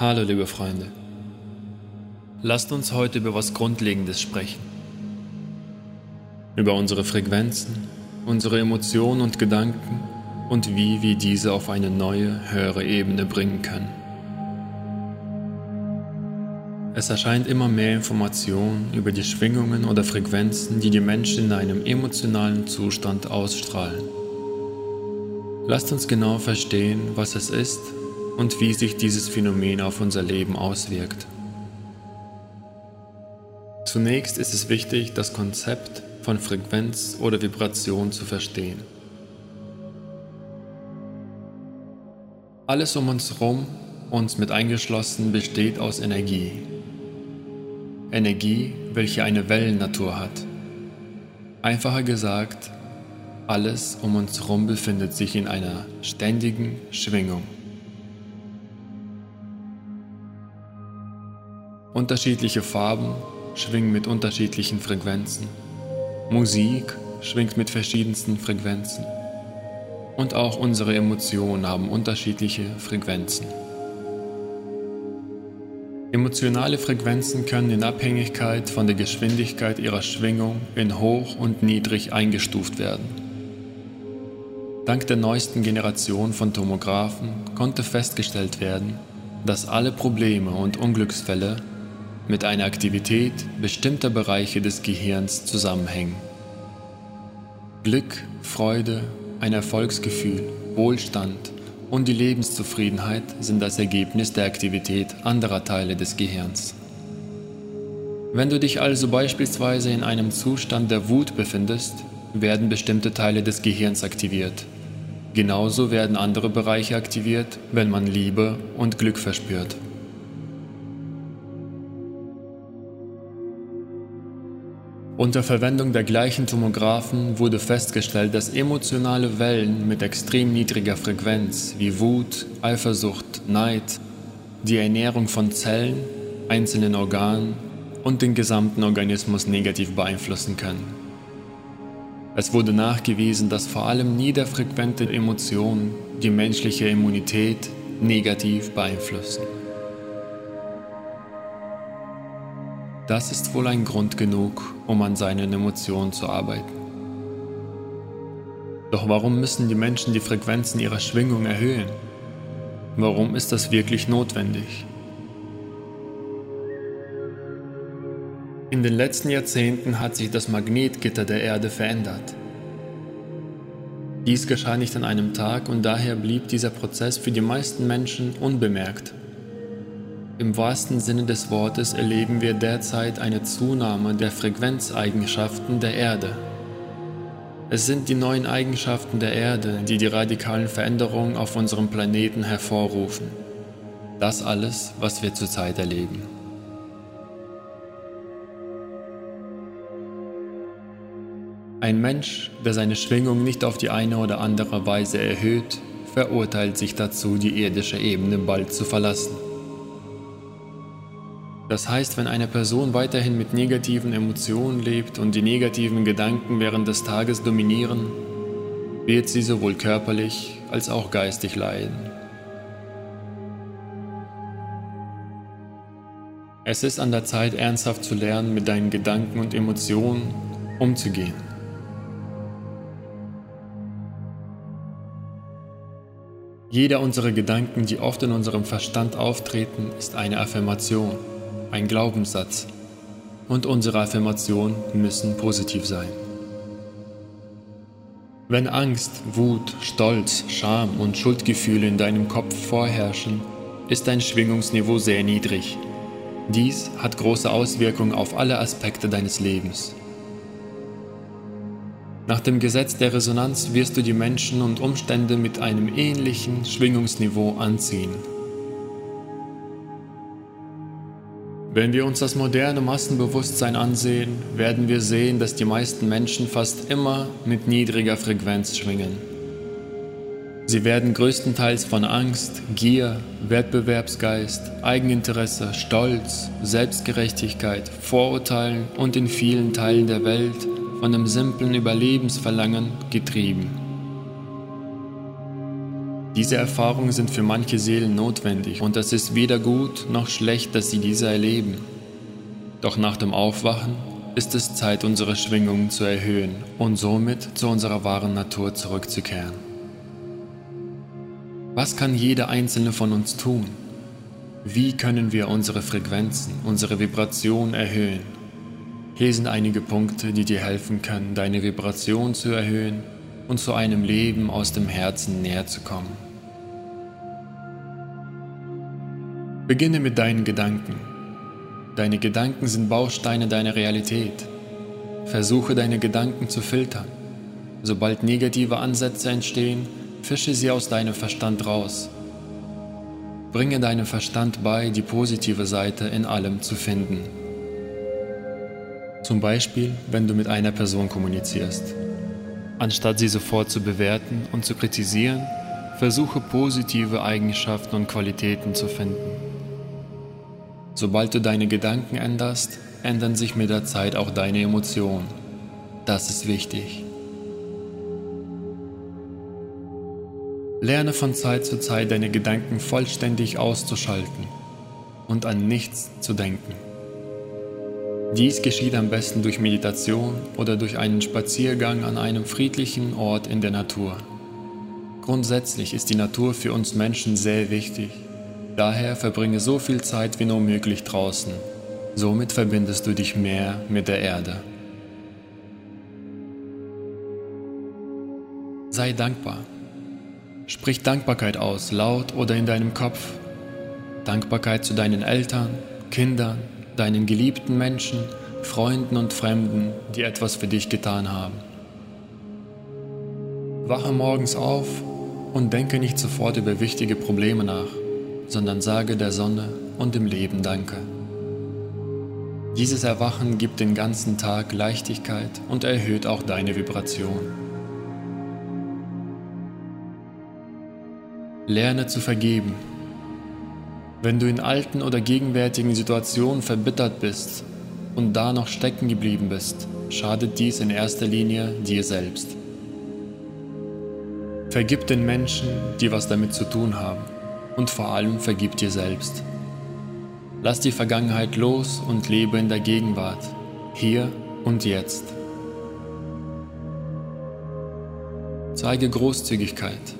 Hallo liebe Freunde. Lasst uns heute über was Grundlegendes sprechen. Über unsere Frequenzen, unsere Emotionen und Gedanken und wie wir diese auf eine neue, höhere Ebene bringen können. Es erscheint immer mehr Information über die Schwingungen oder Frequenzen, die die Menschen in einem emotionalen Zustand ausstrahlen. Lasst uns genau verstehen, was es ist und wie sich dieses Phänomen auf unser Leben auswirkt. Zunächst ist es wichtig, das Konzept von Frequenz oder Vibration zu verstehen. Alles um uns herum, uns mit eingeschlossen, besteht aus Energie. Energie, welche eine Wellennatur hat. Einfacher gesagt, alles um uns herum befindet sich in einer ständigen Schwingung. Unterschiedliche Farben schwingen mit unterschiedlichen Frequenzen. Musik schwingt mit verschiedensten Frequenzen. Und auch unsere Emotionen haben unterschiedliche Frequenzen. Emotionale Frequenzen können in Abhängigkeit von der Geschwindigkeit ihrer Schwingung in hoch und niedrig eingestuft werden. Dank der neuesten Generation von Tomographen konnte festgestellt werden, dass alle Probleme und Unglücksfälle mit einer Aktivität bestimmter Bereiche des Gehirns zusammenhängen. Glück, Freude, ein Erfolgsgefühl, Wohlstand und die Lebenszufriedenheit sind das Ergebnis der Aktivität anderer Teile des Gehirns. Wenn du dich also beispielsweise in einem Zustand der Wut befindest, werden bestimmte Teile des Gehirns aktiviert. Genauso werden andere Bereiche aktiviert, wenn man Liebe und Glück verspürt. Unter Verwendung der gleichen Tomographen wurde festgestellt, dass emotionale Wellen mit extrem niedriger Frequenz wie Wut, Eifersucht, Neid die Ernährung von Zellen, einzelnen Organen und den gesamten Organismus negativ beeinflussen können. Es wurde nachgewiesen, dass vor allem niederfrequente Emotionen die menschliche Immunität negativ beeinflussen. Das ist wohl ein Grund genug, um an seinen Emotionen zu arbeiten. Doch warum müssen die Menschen die Frequenzen ihrer Schwingung erhöhen? Warum ist das wirklich notwendig? In den letzten Jahrzehnten hat sich das Magnetgitter der Erde verändert. Dies geschah nicht an einem Tag und daher blieb dieser Prozess für die meisten Menschen unbemerkt. Im wahrsten Sinne des Wortes erleben wir derzeit eine Zunahme der Frequenzeigenschaften der Erde. Es sind die neuen Eigenschaften der Erde, die die radikalen Veränderungen auf unserem Planeten hervorrufen. Das alles, was wir zurzeit erleben. Ein Mensch, der seine Schwingung nicht auf die eine oder andere Weise erhöht, verurteilt sich dazu, die irdische Ebene bald zu verlassen. Das heißt, wenn eine Person weiterhin mit negativen Emotionen lebt und die negativen Gedanken während des Tages dominieren, wird sie sowohl körperlich als auch geistig leiden. Es ist an der Zeit, ernsthaft zu lernen, mit deinen Gedanken und Emotionen umzugehen. Jeder unserer Gedanken, die oft in unserem Verstand auftreten, ist eine Affirmation ein Glaubenssatz und unsere Affirmationen müssen positiv sein. Wenn Angst, Wut, Stolz, Scham und Schuldgefühle in deinem Kopf vorherrschen, ist dein Schwingungsniveau sehr niedrig. Dies hat große Auswirkungen auf alle Aspekte deines Lebens. Nach dem Gesetz der Resonanz wirst du die Menschen und Umstände mit einem ähnlichen Schwingungsniveau anziehen. Wenn wir uns das moderne Massenbewusstsein ansehen, werden wir sehen, dass die meisten Menschen fast immer mit niedriger Frequenz schwingen. Sie werden größtenteils von Angst, Gier, Wettbewerbsgeist, Eigeninteresse, Stolz, Selbstgerechtigkeit, Vorurteilen und in vielen Teilen der Welt von dem simplen Überlebensverlangen getrieben. Diese Erfahrungen sind für manche Seelen notwendig und es ist weder gut noch schlecht, dass sie diese erleben. Doch nach dem Aufwachen ist es Zeit, unsere Schwingungen zu erhöhen und somit zu unserer wahren Natur zurückzukehren. Was kann jeder einzelne von uns tun? Wie können wir unsere Frequenzen, unsere Vibration erhöhen? Hier sind einige Punkte, die dir helfen können, deine Vibration zu erhöhen und zu einem Leben aus dem Herzen näher zu kommen. Beginne mit deinen Gedanken. Deine Gedanken sind Bausteine deiner Realität. Versuche deine Gedanken zu filtern. Sobald negative Ansätze entstehen, fische sie aus deinem Verstand raus. Bringe deinem Verstand bei, die positive Seite in allem zu finden. Zum Beispiel, wenn du mit einer Person kommunizierst. Anstatt sie sofort zu bewerten und zu kritisieren, versuche positive Eigenschaften und Qualitäten zu finden. Sobald du deine Gedanken änderst, ändern sich mit der Zeit auch deine Emotionen. Das ist wichtig. Lerne von Zeit zu Zeit deine Gedanken vollständig auszuschalten und an nichts zu denken. Dies geschieht am besten durch Meditation oder durch einen Spaziergang an einem friedlichen Ort in der Natur. Grundsätzlich ist die Natur für uns Menschen sehr wichtig. Daher verbringe so viel Zeit wie nur möglich draußen. Somit verbindest du dich mehr mit der Erde. Sei dankbar. Sprich Dankbarkeit aus, laut oder in deinem Kopf. Dankbarkeit zu deinen Eltern, Kindern, deinen geliebten Menschen, Freunden und Fremden, die etwas für dich getan haben. Wache morgens auf und denke nicht sofort über wichtige Probleme nach, sondern sage der Sonne und dem Leben Danke. Dieses Erwachen gibt den ganzen Tag Leichtigkeit und erhöht auch deine Vibration. Lerne zu vergeben wenn du in alten oder gegenwärtigen Situationen verbittert bist und da noch stecken geblieben bist, schadet dies in erster Linie dir selbst. Vergib den Menschen, die was damit zu tun haben und vor allem vergib dir selbst. Lass die Vergangenheit los und lebe in der Gegenwart, hier und jetzt. Zeige Großzügigkeit.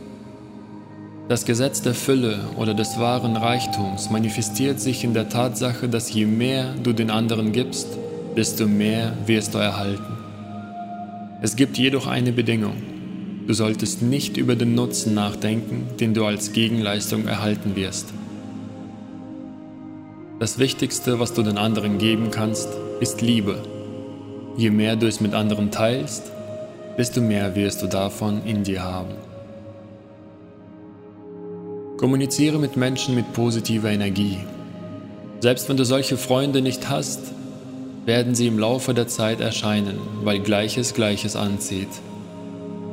Das Gesetz der Fülle oder des wahren Reichtums manifestiert sich in der Tatsache, dass je mehr du den anderen gibst, desto mehr wirst du erhalten. Es gibt jedoch eine Bedingung. Du solltest nicht über den Nutzen nachdenken, den du als Gegenleistung erhalten wirst. Das Wichtigste, was du den anderen geben kannst, ist Liebe. Je mehr du es mit anderen teilst, desto mehr wirst du davon in dir haben. Kommuniziere mit Menschen mit positiver Energie. Selbst wenn du solche Freunde nicht hast, werden sie im Laufe der Zeit erscheinen, weil Gleiches Gleiches anzieht.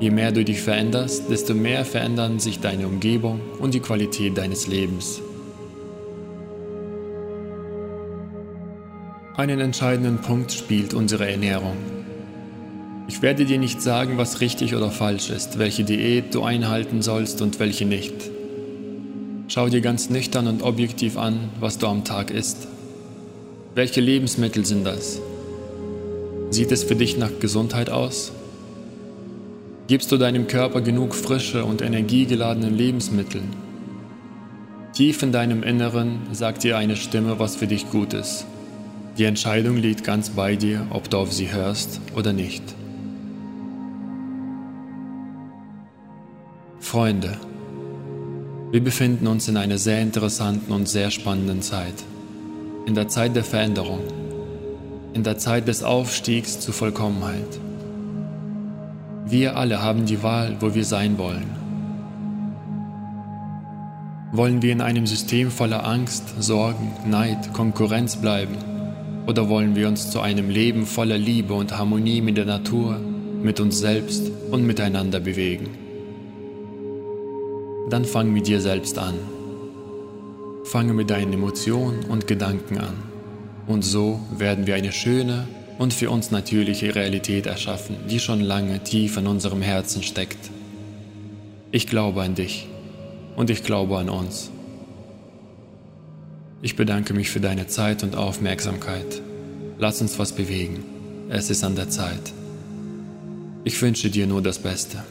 Je mehr du dich veränderst, desto mehr verändern sich deine Umgebung und die Qualität deines Lebens. Einen entscheidenden Punkt spielt unsere Ernährung. Ich werde dir nicht sagen, was richtig oder falsch ist, welche Diät du einhalten sollst und welche nicht. Schau dir ganz nüchtern und objektiv an, was du am Tag isst. Welche Lebensmittel sind das? Sieht es für dich nach Gesundheit aus? Gibst du deinem Körper genug frische und energiegeladene Lebensmittel? Tief in deinem Inneren sagt dir eine Stimme, was für dich gut ist. Die Entscheidung liegt ganz bei dir, ob du auf sie hörst oder nicht. Freunde, wir befinden uns in einer sehr interessanten und sehr spannenden Zeit. In der Zeit der Veränderung. In der Zeit des Aufstiegs zur Vollkommenheit. Wir alle haben die Wahl, wo wir sein wollen. Wollen wir in einem System voller Angst, Sorgen, Neid, Konkurrenz bleiben? Oder wollen wir uns zu einem Leben voller Liebe und Harmonie mit der Natur, mit uns selbst und miteinander bewegen? Dann fang mit dir selbst an. Fange mit deinen Emotionen und Gedanken an. Und so werden wir eine schöne und für uns natürliche Realität erschaffen, die schon lange tief in unserem Herzen steckt. Ich glaube an dich. und ich glaube an uns. Ich bedanke mich für deine Zeit und Aufmerksamkeit. Lass uns was bewegen. Es ist an der Zeit. Ich wünsche dir nur das Beste.